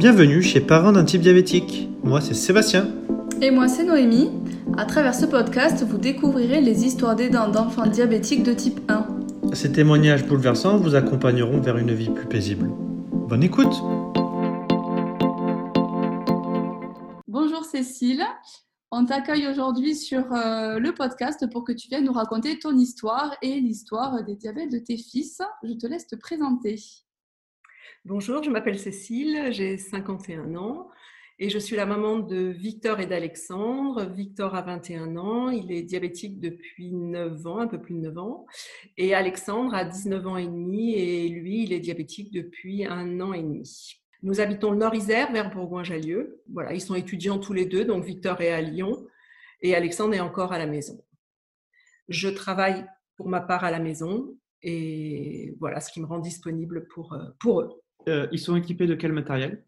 Bienvenue chez Parents d'un type diabétique. Moi, c'est Sébastien. Et moi, c'est Noémie. À travers ce podcast, vous découvrirez les histoires d'aidants d'enfants diabétiques de type 1. Ces témoignages bouleversants vous accompagneront vers une vie plus paisible. Bonne écoute Bonjour Cécile. On t'accueille aujourd'hui sur euh, le podcast pour que tu viennes nous raconter ton histoire et l'histoire des diabètes de tes fils. Je te laisse te présenter. Bonjour, je m'appelle Cécile, j'ai 51 ans et je suis la maman de Victor et d'Alexandre. Victor a 21 ans, il est diabétique depuis 9 ans, un peu plus de 9 ans. Et Alexandre a 19 ans et demi et lui, il est diabétique depuis un an et demi. Nous habitons le Nord-Isère, vers Bourgoin-Jallieu. Voilà, ils sont étudiants tous les deux, donc Victor est à Lyon et Alexandre est encore à la maison. Je travaille pour ma part à la maison et voilà ce qui me rend disponible pour, euh, pour eux. Euh, ils sont équipés de quel matériel?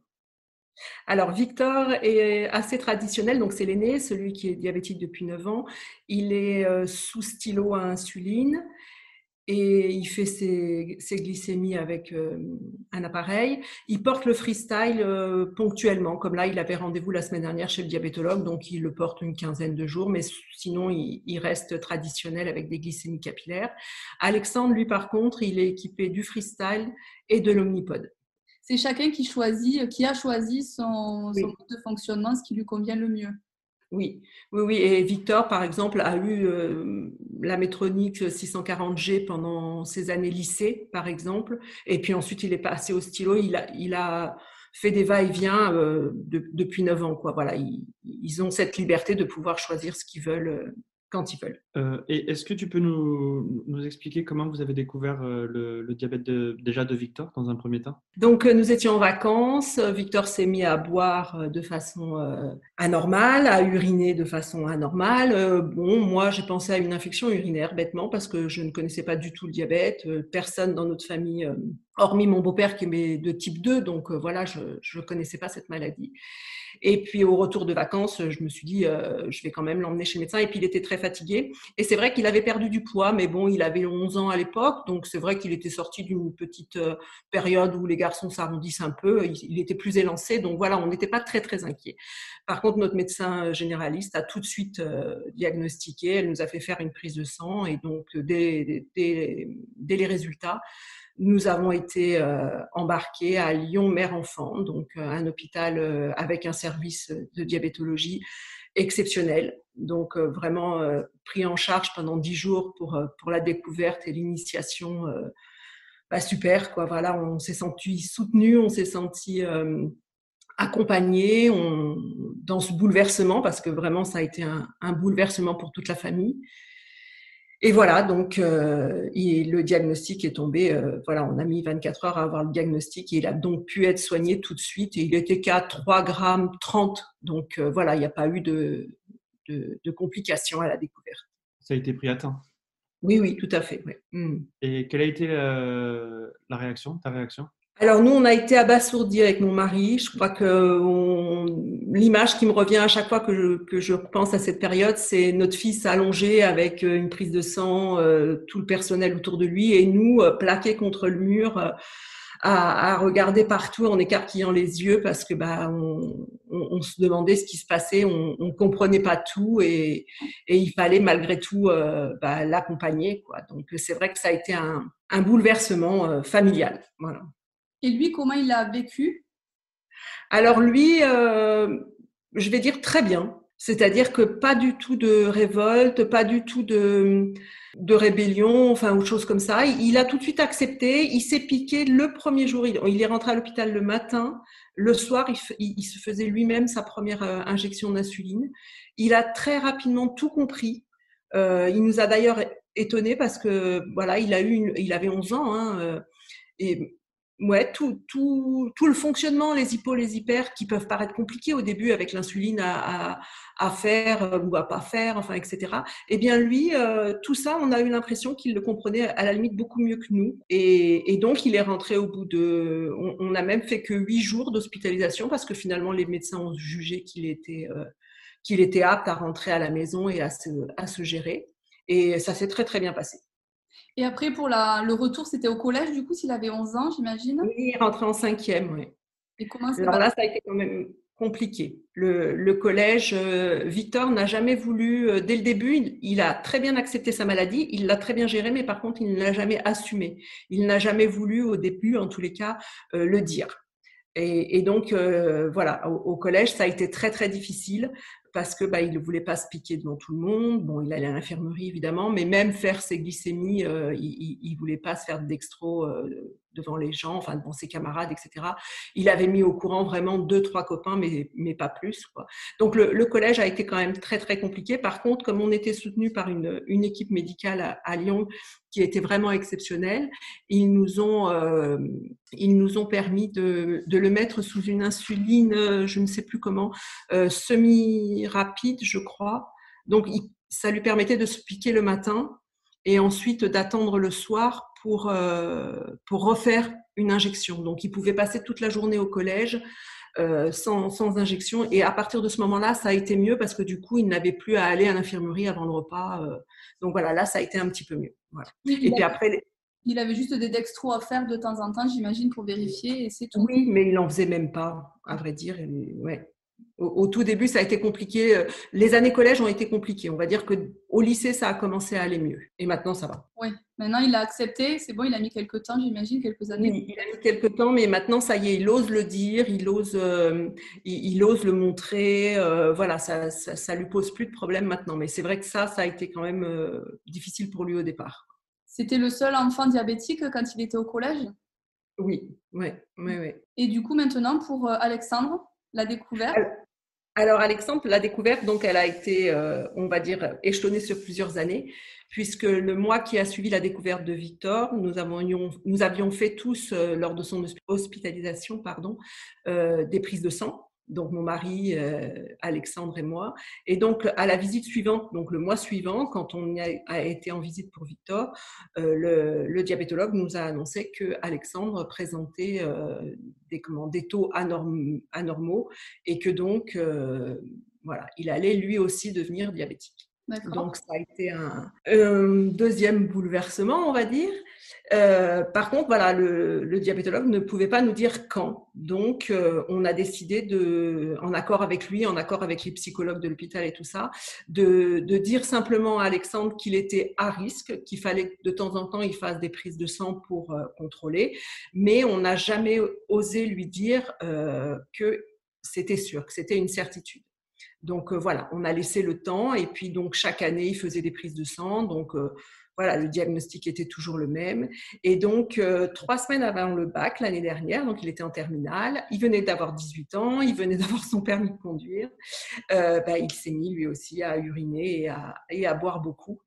Alors, Victor est assez traditionnel, donc c'est l'aîné, celui qui est diabétique depuis 9 ans. Il est euh, sous stylo à insuline et il fait ses, glycémies avec euh, un appareil. Il porte le freestyle ponctuellement, comme là, il avait rendez-vous la semaine dernière chez le diabétologue, donc il le porte une quinzaine de jours, mais sinon, il, il reste traditionnel avec des glycémies capillaires. Alexandre, lui, par contre, il est équipé du freestyle et de l'omnipode c'est chacun qui choisit, qui a choisi son, mode de fonctionnement, ce qui lui convient le mieux. Oui, oui, oui. Et Victor, par exemple, a eu euh, la métronique 640G pendant ses années lycée, par exemple. Et puis ensuite, il est passé au stylo. Il a, il a fait des va-et-vient euh, depuis 9 ans. Quoi. Voilà, ils, ils, ont cette liberté de pouvoir choisir ce qu'ils veulent euh, quand ils veulent. Euh, et est-ce que tu peux nous, nous, expliquer comment vous avez découvert euh, le, diabète de, déjà de Victor dans un premier temps? Donc euh, nous étions en vacances, Victor s'est mis à boire de façon anormale, à uriner de façon anormale. bon, moi j'ai pensé à une infection urinaire bêtement parce que je ne connaissais pas du tout le diabète, personne dans notre famille hormis mon beau-père qui est de type 2, donc voilà, je ne connaissais pas cette maladie. Et puis au retour de vacances, je me suis dit, euh, je vais quand même l'emmener chez le médecin. Et puis il était très fatigué. Et c'est vrai qu'il avait perdu du poids, mais bon, il avait 11 ans à l'époque, donc c'est vrai qu'il était sorti d'une petite euh, période où les garçons s'arrondissent un peu. Il, était plus élancé, donc voilà, on n'était pas très très inquiet. Par contre, notre médecin généraliste a tout de suite euh, diagnostiqué. Elle nous a fait faire une prise de sang et donc dès les résultats nous avons été euh, embarqués à Lyon Mère-Enfant, donc euh, un hôpital euh, avec un service de diabétologie exceptionnel. Donc vraiment pris en charge pendant dix jours pour, pour la découverte et l'initiation. Bah, super, quoi. Voilà, on s'est senti soutenu, on s'est senti accompagné dans ce bouleversement parce que vraiment ça a été un bouleversement pour toute la famille. Et voilà, donc euh, le diagnostic est tombé. Euh, voilà, on a mis 24 heures à avoir le diagnostic et il a donc pu être soigné tout de suite. Et il était qu'à 3 grammes 30. Donc euh, voilà, il n'y a pas eu de, de, complications à la découverte. Ça a été pris à temps? Oui, oui, tout à fait. Mmh. Et quelle a été la réaction, ta réaction? Alors nous, on a été abasourdis avec mon mari. Je crois que l'image qui me revient à chaque fois que je, pense à cette période, c'est notre fils allongé avec euh, une prise de sang, euh, tout le personnel autour de lui, et nous euh, plaqués contre le mur. À, regarder partout en écarquillant les yeux parce que bah on, se demandait ce qui se passait, on, on comprenait pas tout et, il fallait malgré tout bah, l'accompagner. Donc c'est vrai que ça a été un, un bouleversement familial. Voilà. Et lui, comment il a vécu? Alors lui, euh, je vais dire très bien. C'est-à-dire que pas du tout de révolte, pas du tout de, rébellion, enfin ou chose comme ça. Il a tout de suite accepté. Il s'est piqué le premier jour. Il, est rentré à l'hôpital le matin. Le soir, il, se faisait lui-même sa première euh, injection d'insuline. Il a très rapidement tout compris. Euh, il nous a d'ailleurs étonné parce que voilà, il a eu, il avait 11 ans. Hein, et ouais, tout, tout, tout, le fonctionnement, les hypos, les hyper, qui peuvent paraître compliqués au début avec l'insuline à, faire euh, ou à pas faire, enfin, etc. Eh bien, lui, euh, tout ça, on a eu l'impression qu'il le comprenait à la limite beaucoup mieux que nous. Et, donc, il est rentré au bout de... On, n'a même fait que huit jours d'hospitalisation parce que finalement, les médecins ont jugé qu'il était, euh, qu'il était apte à rentrer à la maison et à se, à se gérer. Et ça s'est très, très bien passé. Et après, pour la, le retour, c'était au collège, du coup, s'il avait 11 ans, j'imagine? Oui, il rentrait en cinquième, oui. Et comment Alors là, ça a été quand même compliqué. Le, collège, euh, Victor n'a jamais voulu, euh, dès le début, il, a très bien accepté sa maladie, il l'a très bien gérée, mais par contre, il ne l'a jamais assumé. Il n'a jamais voulu, au début, en tous les cas, euh, le dire. Et, donc, voilà, au, collège, ça a été très, très difficile parce que bah, il ne voulait pas se piquer devant tout le monde. Bon, il allait à l'infirmerie évidemment, mais même faire ses glycémies, euh, il, ne voulait pas se faire dextro euh, devant les gens, enfin devant ses camarades, etc. Il avait mis au courant vraiment deux, trois copains, mais, mais pas plus. Donc le, collège a été quand même très très compliqué. Par contre, comme on était soutenu par une, une équipe médicale à, Lyon qui était vraiment exceptionnelle, ils nous ont euh, ils nous ont permis de, de, le mettre sous une insuline, je ne sais plus comment, semi rapide, je crois. Donc, ça lui permettait de se piquer le matin et ensuite d'attendre le soir pour, euh, pour refaire une injection. Donc, il pouvait passer toute la journée au collège euh, sans, sans, injection. Et à partir de ce moment-là, ça a été mieux parce que du coup, il n'avait plus à aller à l'infirmerie avant le repas. Euh. donc voilà, là, ça a été un petit peu mieux. et puis après... Il avait juste des dextros à faire de temps en temps, j'imagine, pour vérifier, et c'est tout. Oui, mais il n'en faisait même pas, à vrai dire. ouais au, tout début, ça a été compliqué. Euh, les années collège ont été compliquées. On va dire que au lycée, ça a commencé à aller mieux. Et maintenant, ça va. Oui, maintenant, il a accepté. C'est bon, il a mis quelques temps, j'imagine, quelques années. Oui, il a mis quelques temps, mais maintenant, ça y est, il ose le dire, il ose, euh, il, ose le montrer. Euh, voilà, ça, ça, lui pose plus de problème maintenant. Mais c'est vrai que ça, ça a été quand même difficile pour lui au départ. C'était le seul enfant diabétique quand il était au collège? Oui, oui, oui, oui. Et du coup, maintenant, pour Alexandre? La découverte alors, Alexandre, la découverte, donc, elle a été, euh, on va dire, échelonnée sur plusieurs années, puisque le mois qui a suivi la découverte de Victor, nous, avons, nous avions fait tous, euh, lors de son hospitalisation, pardon, euh, des prises de sang donc mon mari euh, Alexandre et moi. Et donc à la visite suivante, donc le mois suivant, quand on a, été en visite pour Victor, euh, le, diabétologue nous a annoncé que Alexandre présentait euh, des, taux anormaux et que donc voilà, il allait lui aussi devenir diabétique. Donc ça a été un, deuxième bouleversement, on va dire. Euh, par contre, voilà, le, diabétologue ne pouvait pas nous dire quand. Donc, euh, on a décidé de, en accord avec lui, en accord avec les psychologues de l'hôpital et tout ça, de, dire simplement à Alexandre qu'il était à risque, qu'il fallait de temps en temps il fasse des prises de sang pour euh, contrôler, mais on n'a jamais osé lui dire que c'était sûr, que c'était une certitude. Donc voilà, on a laissé le temps et puis donc chaque année il faisait des prises de sang. Donc voilà, le diagnostic était toujours le même. Et donc, euh, trois semaines avant le bac, l'année dernière, donc il était en terminale, il venait d'avoir 18 ans, il venait d'avoir son permis de conduire, euh, bah, il s'est mis lui aussi à uriner et à, boire beaucoup.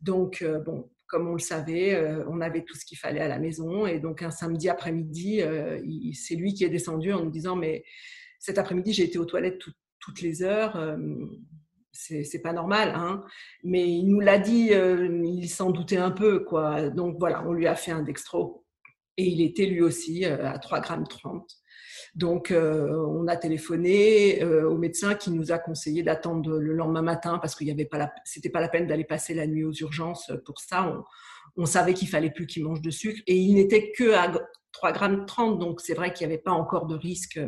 Donc, euh, bon, comme on le savait, on avait tout ce qu'il fallait à la maison. Et donc, un samedi après-midi, c'est lui qui est descendu en nous disant, mais cet après-midi, j'ai été aux toilettes toutes les heures c'est pas normal, hein. Mais il nous l'a dit, euh, il s'en doutait un peu, quoi. Donc voilà, on lui a fait un dextro et il était lui aussi euh, à 3 grammes 30. Donc euh, on a téléphoné au médecin qui nous a conseillé d'attendre le lendemain matin parce qu'il y avait pas la, c'était pas la peine d'aller passer la nuit aux urgences pour ça. On, savait qu'il fallait plus qu'il mange de sucre et il n'était que à 3 grammes 30, donc c'est vrai qu'il n'y avait pas encore de risque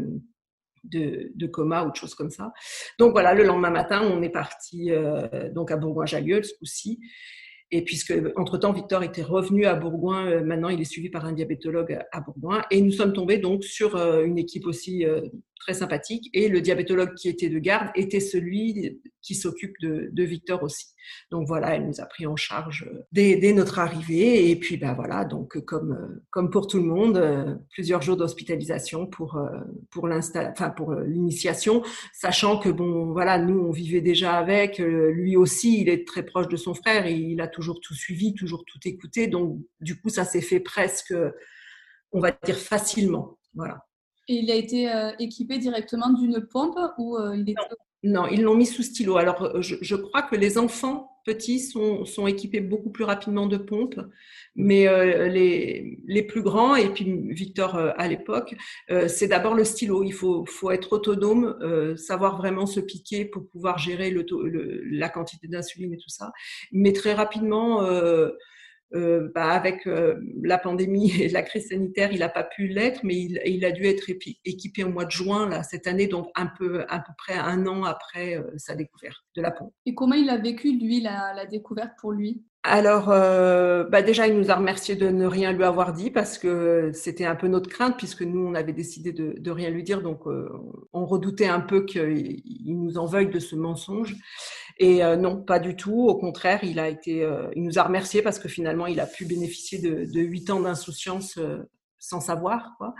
de, coma ou de choses comme ça. Donc voilà, le lendemain matin, on est parti euh, donc à Bourgoin-Jallieu ce coup-ci. Et puisque, entre-temps, Victor était revenu à Bourgoin, euh, maintenant il est suivi par un diabétologue à Bourgoin. Et nous sommes tombés donc sur euh, une équipe aussi très sympathique. Et le diabétologue qui était de garde était celui qui s'occupe de, de, Victor aussi. Donc voilà, elle nous a pris en charge dès, dès notre arrivée. Et puis ben voilà, donc comme comme pour tout le monde, plusieurs jours d'hospitalisation pour pour enfin l'initiation, sachant que bon voilà, nous on vivait déjà avec. Lui aussi, il est très proche de son frère. Et il a toujours tout suivi, toujours tout écouté. Donc du coup, ça s'est fait presque, on va dire facilement. Voilà. Et il a été euh, équipé directement d'une pompe ou euh, il non. ils l'ont mis sous stylo. Alors, euh, je, crois que les enfants petits sont, sont, équipés beaucoup plus rapidement de pompes, mais les, les, plus grands, et puis Victor à l'époque, c'est d'abord le stylo. Il faut, faut être autonome, savoir vraiment se piquer pour pouvoir gérer le, la quantité d'insuline et tout ça. Mais très rapidement, euh, bah, avec euh, la pandémie et la crise sanitaire, il n'a pas pu l'être, mais il, a dû être équipé au mois de juin cette année, donc un peu, à peu près un an après euh, sa découverte de la pompe. Et comment il a vécu, lui, la découverte pour lui? Alors, euh, bah déjà, il nous a remercié de ne rien lui avoir dit parce que c'était un peu notre crainte puisque nous, on avait décidé de, de rien lui dire. Donc, euh, on redoutait un peu qu'il nous en veuille de ce mensonge. Et euh, non, pas du tout. Au contraire, il a été, euh, il nous a remercié parce que finalement, il a pu bénéficier de huit ans d'insouciance sans savoir. Quoi.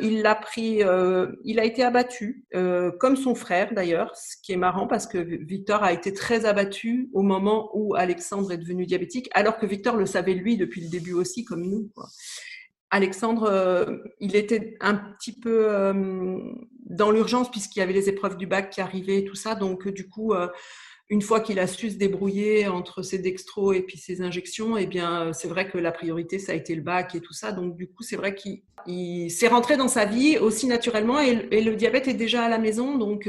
il l'a pris, il a été abattu, comme son frère d'ailleurs, ce qui est marrant parce que Victor a été très abattu au moment où Alexandre est devenu diabétique, alors que Victor le savait lui depuis le début aussi, comme nous. Alexandre, il était un petit peu dans l'urgence puisqu'il y avait les épreuves du bac qui arrivaient et tout ça. Donc, du coup, une fois qu'il a su se débrouiller entre ses dextros et puis ses injections, eh bien, c'est vrai que la priorité, ça a été le bac et tout ça. Donc, du coup, c'est vrai qu'il s'est rentré dans sa vie aussi naturellement et, le diabète est déjà à la maison. Donc,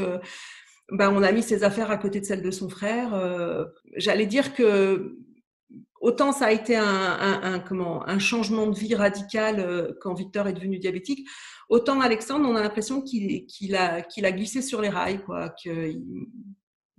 ben, on a mis ses affaires à côté de celles de son frère. J'allais dire que autant ça a été un, comment, un changement de vie radical quand Victor est devenu diabétique, autant Alexandre, on a l'impression qu'il a, qu'il a glissé sur les rails, quoi,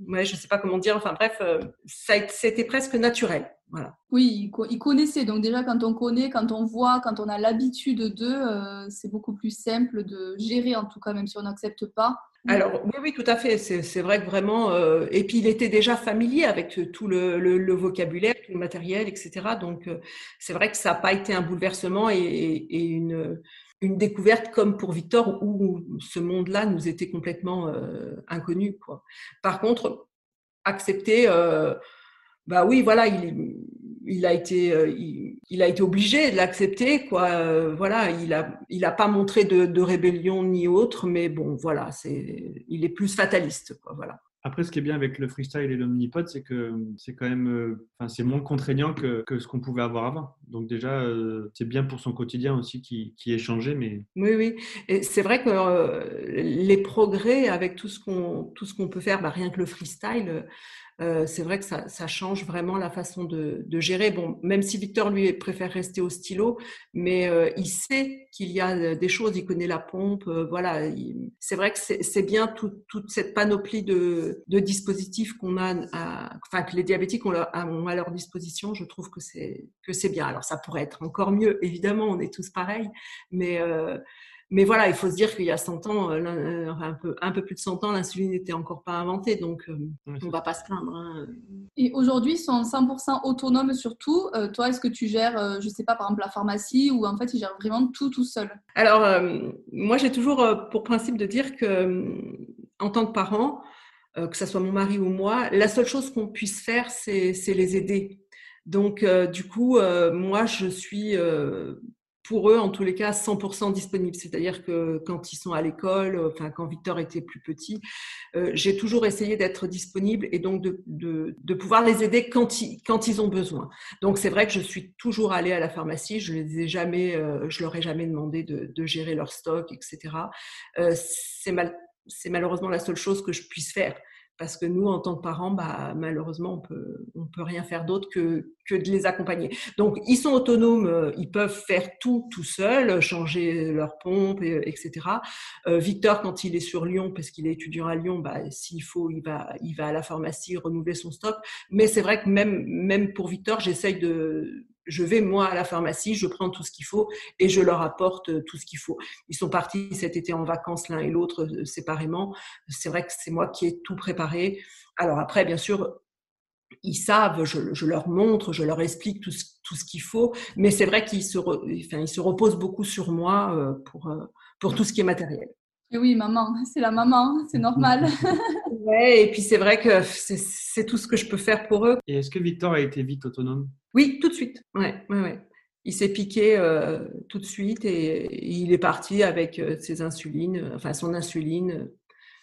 ouais, je sais pas comment dire, enfin bref, euh, c'était presque naturel. Voilà. Oui, il connaissait. Donc déjà, quand on connaît, quand on voit, quand on a l'habitude d'eux, euh, c'est beaucoup plus simple de gérer, en tout cas, même si on n'accepte pas. Alors oui, oui, tout à fait. C'est vrai que vraiment. Euh, et puis il était déjà familier avec tout le, le, vocabulaire, tout le matériel, etc. Donc c'est vrai que ça n'a pas été un bouleversement et, et une une découverte comme pour Victor où ce monde-là nous était complètement euh, inconnu. Quoi. Par contre, accepter, euh, bah oui, voilà, il, il a été, euh, il, a été obligé de l'accepter, quoi. voilà, il a, il a pas montré de, de, rébellion ni autre, mais bon, voilà, c'est, il est plus fataliste, quoi. Voilà. Après, ce qui est bien avec le freestyle et l'omnipode, c'est que c'est quand même, euh, enfin, c'est moins contraignant que, que, ce qu'on pouvait avoir avant. Donc déjà, euh, c'est bien pour son quotidien aussi qui, qui est changé. Mais oui, oui. Et c'est vrai que euh, les progrès avec tout ce qu'on tout ce qu'on peut faire, bah, rien que le freestyle, euh, c'est vrai que ça, ça, change vraiment la façon de, de, gérer. Bon, même si Victor lui préfère rester au stylo, mais euh, il sait qu'il y a euh, des choses, il connaît la pompe, voilà. C'est vrai que c'est bien tout, toute cette panoplie de, de dispositifs qu'on a, à, enfin que les diabétiques ont, ont, à leur disposition. Je trouve que c'est que c'est bien. Alors ça pourrait être encore mieux, évidemment, on est tous pareils, mais mais voilà, il faut se dire qu'il y a 100 ans, euh, euh, un peu, un peu plus de 100 ans, l'insuline n'était encore pas inventée, donc euh, on ne va pas se plaindre. Hein. Et aujourd'hui, ils sont 100% autonomes sur tout. toi, est-ce que tu gères, je ne sais pas, par exemple, la pharmacie ou en fait, ils gèrent vraiment tout tout seul? Alors, moi, j'ai toujours pour principe de dire que, en tant que parent, que ce soit mon mari ou moi, la seule chose qu'on puisse faire, c'est les aider. Donc, du coup, moi, je suis pour eux, en tous les cas, 100% disponible. C'est-à-dire que quand ils sont à l'école, enfin quand Victor était plus petit, euh, j'ai toujours essayé d'être disponible et donc de, de, pouvoir les aider quand ils, quand ils ont besoin. Donc c'est vrai que je suis toujours allée à la pharmacie. Je les ai jamais, euh, je leur ai jamais demandé de, de gérer leur stock, etc. Euh, c'est mal, c'est malheureusement la seule chose que je puisse faire parce que nous, en tant que parents, bah, malheureusement, on peut, on peut rien faire d'autre que, que de les accompagner. Donc, ils sont autonomes, euh, ils peuvent faire tout tout seuls, changer leur pompe, etc. Euh, Victor, quand il est sur Lyon, parce qu'il est étudiant à Lyon, bah, s'il faut, il va, il va à la pharmacie renouveler son stock. Mais c'est vrai que même, même pour Victor, j'essaye de je vais moi à la pharmacie, je prends tout ce qu'il faut et je leur apporte euh, tout ce qu'il faut. Ils sont partis cet été en vacances l'un et l'autre euh, séparément. C'est vrai que c'est moi qui ai tout préparé. Alors après, bien sûr, ils savent, je, leur montre, je leur explique tout ce, tout ce qu'il faut, mais c'est vrai qu'ils se, ils se reposent beaucoup sur moi euh, pour, pour tout ce qui est matériel. Et oui, maman, c'est la maman, c'est normal. ouais, et puis c'est vrai que c'est tout ce que je peux faire pour eux. Et est-ce que Victor a été vite autonome? Oui, tout de suite. Ouais, ouais, ouais. Il s'est piqué euh, tout de suite et, il est parti avec euh, ses insulines, enfin son insuline,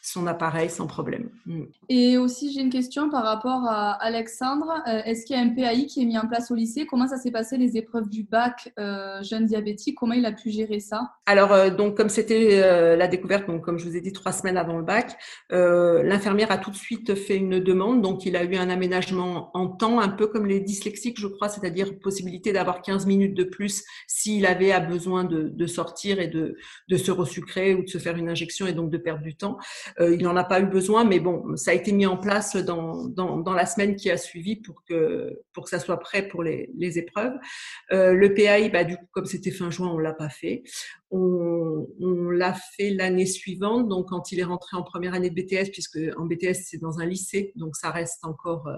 son appareil sans problème. Mm. Et aussi, j'ai une question par rapport à Alexandre. Euh, est-ce qu'il y a un PAI qui est mis en place au lycée? Comment ça s'est passé les épreuves du bac euh, jeune diabétique Comment il a pu gérer ça? Alors, euh, donc, comme c'était la découverte, donc, comme je vous ai dit, trois semaines avant le bac, l'infirmière a tout de suite fait une demande. Donc, il a eu un aménagement en temps, un peu comme les dyslexiques, je crois, c'est-à-dire possibilité d'avoir 15 minutes de plus s'il avait besoin de, de sortir et de, de se resucrer ou de se faire une injection et donc de perdre du temps. Euh, il n'en a pas eu besoin, mais bon, ça a été mis en place dans, dans, la semaine qui a suivi pour que, pour que ça soit prêt pour les, les épreuves. Euh, le PAI, bah, du coup, comme c'était fin juin, on l'a pas fait. On, l'a fait l'année suivante, donc quand il est rentré en première année de BTS, puisque en BTS c'est dans un lycée, donc ça reste encore. Euh,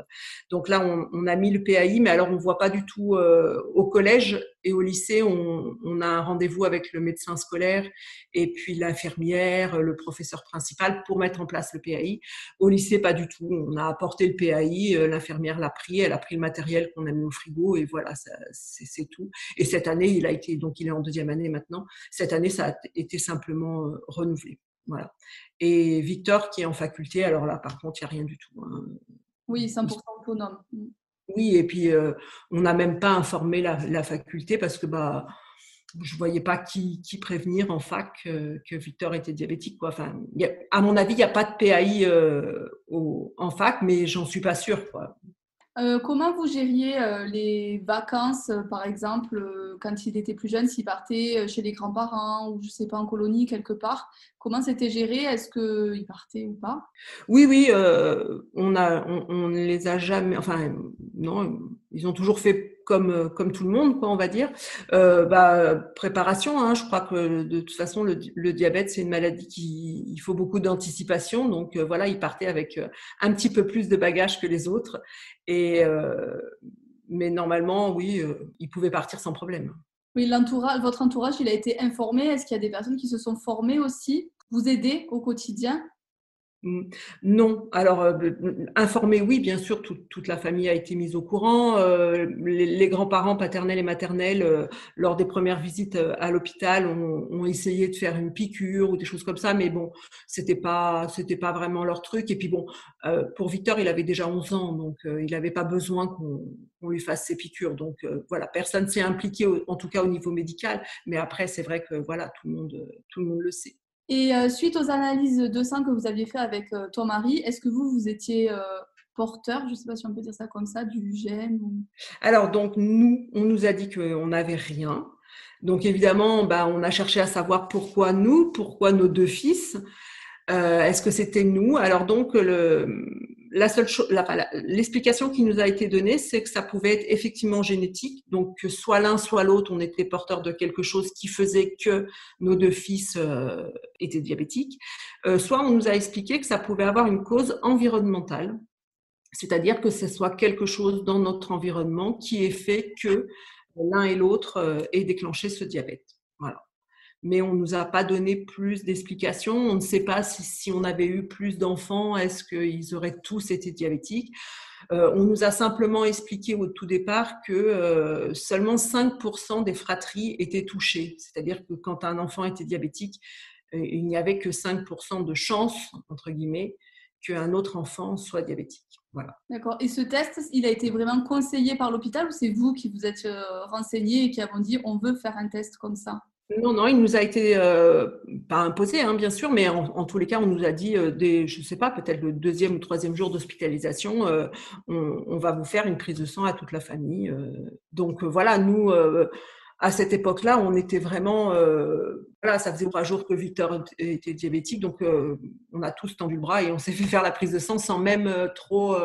donc là, on, a mis le PAI, mais alors on voit pas du tout euh, au collège et au lycée, on, a un rendez-vous avec le médecin scolaire et puis l'infirmière, le professeur principal pour mettre en place le PAI. Au lycée, pas du tout. On a apporté le PAI, euh, l'infirmière l'a pris, elle a pris le matériel qu'on a mis au frigo et voilà, c'est tout. Et cette année, il a été, donc il est en deuxième année maintenant. Année, ça a été simplement euh, renouvelé. Voilà. Et Victor, qui est en faculté, alors là, par contre, il n'y a rien du tout. Hein. Oui, 100% autonome. Oui, et puis euh, on n'a même pas informé la, la, faculté parce que bah je voyais pas qui, qui prévenir en fac euh, que Victor était diabétique. Quoi. Enfin, y a, à mon avis, il n'y a pas de PAI euh, au, en fac, mais j'en suis pas sûre. Quoi. Euh, comment vous gériez euh, les vacances, euh, par exemple, quand il était plus jeune, s'il partait chez les grands-parents ou je sais pas en colonie quelque part? Comment c'était géré? Est-ce qu'il partait ou pas? Oui, oui, on on les a jamais. Enfin, non, ils ont toujours fait comme, euh, comme tout le monde, quoi, on va dire. Euh, bah, préparation, hein, je crois que de toute façon, le, le diabète, c'est une maladie qui il faut beaucoup d'anticipation. Donc euh, voilà, il partait avec euh, un petit peu plus de bagages que les autres. Et, euh, mais normalement, oui, il pouvait partir sans problème. Oui, votre entourage, il a été informé. Est-ce qu'il y a des personnes qui se sont formées aussi, vous aider au quotidien? Non. Alors, euh, informer, oui, bien sûr, tout, toute la famille a été mise au courant. Euh, les, grands-parents paternels et maternels, euh, lors des premières visites euh, à l'hôpital, ont, essayé de faire une piqûre ou des choses comme ça, mais bon, c'était pas, pas vraiment leur truc. Et puis bon, pour Victor, il avait déjà 11 ans, donc il n'avait pas besoin qu'on qu lui fasse ses piqûres. Donc voilà, personne s'est impliqué, en tout cas au niveau médical. Mais après, c'est vrai que voilà, tout le monde, tout le monde le sait. Et euh, suite aux analyses de sang que vous aviez fait avec euh, ton mari, est-ce que vous, vous étiez euh, porteur, je ne sais pas si on peut dire ça comme ça, du gène ou... Alors, donc, nous, on nous a dit qu'on n'avait rien. Donc, évidemment, bah, on a cherché à savoir pourquoi nous, pourquoi nos deux fils. Euh, est-ce que c'était nous? Alors, donc, le, la seule l'explication qui nous a été donnée, c'est que ça pouvait être effectivement génétique, donc que soit l'un, soit l'autre, on était porteur de quelque chose qui faisait que nos deux fils euh, étaient diabétiques, euh, soit on nous a expliqué que ça pouvait avoir une cause environnementale, c'est-à-dire que ce soit quelque chose dans notre environnement qui ait fait que l'un et l'autre euh, aient déclenché ce diabète. Mais on ne nous a pas donné plus d'explications. On ne sait pas si, si on avait eu plus d'enfants, est-ce qu'ils auraient tous été diabétiques. Euh, on nous a simplement expliqué au tout départ que euh, seulement 5% des fratries étaient touchées. C'est-à-dire que quand un enfant était diabétique, euh, il n'y avait que 5% de chance, entre guillemets, qu'un autre enfant soit diabétique. Voilà. D'accord. Et ce test, il a été vraiment conseillé par l'hôpital ou c'est vous qui vous êtes renseigné et qui avons dit on veut faire un test comme ça? Non, non, il nous a été euh, pas imposé, hein, bien sûr, mais en, tous les cas, on nous a dit, euh, des, je ne sais pas, peut-être le deuxième ou troisième jour d'hospitalisation, euh, on, on, va vous faire une prise de sang à toute la famille. Euh. donc voilà, nous, euh, à cette époque-là, on était vraiment, euh, voilà, ça faisait trois jours que Victor était diabétique, donc on a tous tendu le bras et on s'est fait faire la prise de sang sans même trop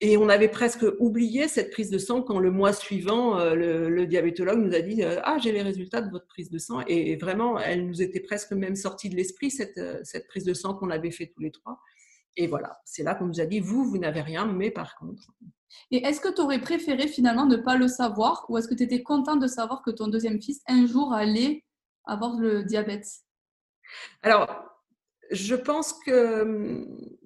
et on avait presque oublié cette prise de sang quand le mois suivant, euh, le, le, diabétologue nous a dit euh, Ah, j'ai les résultats de votre prise de sang. Et vraiment, elle nous était presque même sortie de l'esprit, cette, euh, cette prise de sang qu'on avait fait tous les trois. Et voilà, c'est là qu'on nous a dit Vous, vous n'avez rien, mais par contre. Et est-ce que tu aurais préféré finalement ne pas le savoir ou est-ce que tu étais content de savoir que ton deuxième fils, un jour, allait avoir le diabète? Alors, je pense que hum,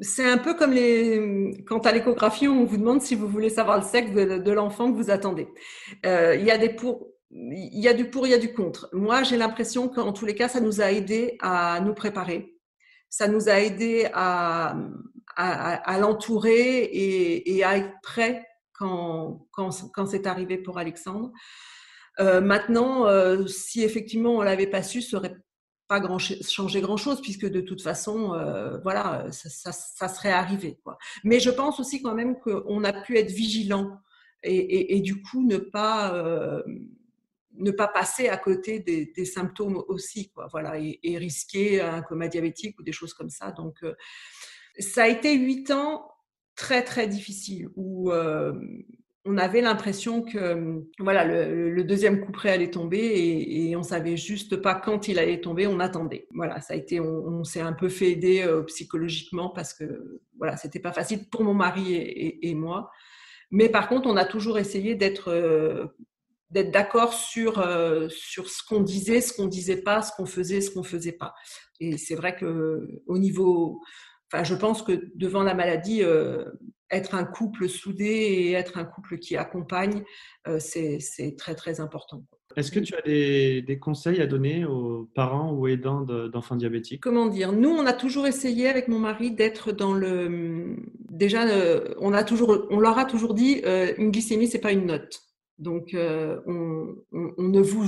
c'est un peu comme les, quand à l'échographie, on vous demande si vous voulez savoir le sexe de, l'enfant que vous attendez. Euh, il y a des pour, il y a du pour, il y a du contre. Moi, j'ai l'impression qu'en tous les cas, ça nous a aidé à nous préparer. ça nous a aidé à, à, l'entourer et, à être prêt quand, quand, quand c'est arrivé pour Alexandre. Euh, maintenant, euh, si effectivement on l'avait pas su, ça aurait pas grand changé grand chose puisque de toute façon, euh, voilà, ça, ça, serait arrivé. Quoi. Mais je pense aussi quand même qu'on a pu être vigilant et, du coup ne pas ne pas passer à côté des, symptômes aussi, quoi. Voilà, et, risquer un coma diabétique ou des choses comme ça. Donc ça a été huit ans très très difficiles où euh, on avait l'impression que voilà le, deuxième coup près allait tomber et, et, on savait juste pas quand il allait tomber, on attendait. Voilà, ça a été, on, s'est un peu fait aider euh, psychologiquement parce que voilà, c'était pas facile pour mon mari et, moi. Mais par contre, on a toujours essayé d'être euh, d'être d'accord sur sur ce qu'on disait, ce qu'on disait pas, ce qu'on faisait, ce qu'on faisait pas. Et c'est vrai que au niveau Enfin, je pense que devant la maladie, euh, être un couple soudé et être un couple qui accompagne, euh, c'est très très important. Est-ce que tu as des, conseils à donner aux parents ou aidants d'enfants diabétiques? Comment dire? Nous, on a toujours essayé avec mon mari d'être dans le. Déjà, euh, on a toujours, on leur a toujours dit, une glycémie, c'est pas une note. Donc, on, on, ne vous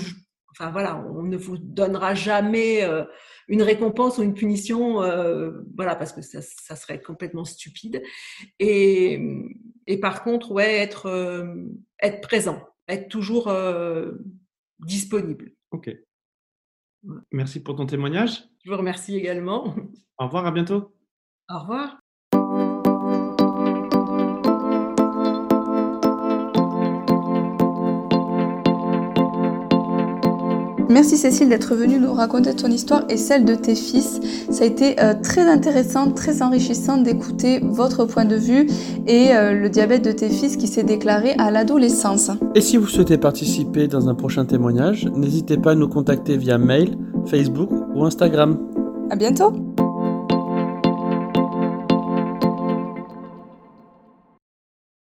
Enfin voilà, on ne vous donnera jamais euh, une récompense ou une punition, euh, voilà, parce que ça, serait complètement stupide. Et, par contre, ouais, être, euh, être présent, être toujours disponible. Ok. Merci pour ton témoignage. Je vous remercie également. Au revoir, à bientôt. Au revoir. Merci Cécile d'être venue nous raconter ton histoire et celle de tes fils. Ça a été euh, très intéressant, très enrichissant d'écouter votre point de vue et euh, le diabète de tes fils qui s'est déclaré à l'adolescence. Et si vous souhaitez participer dans un prochain témoignage, n'hésitez pas à nous contacter via mail, Facebook ou Instagram. À bientôt!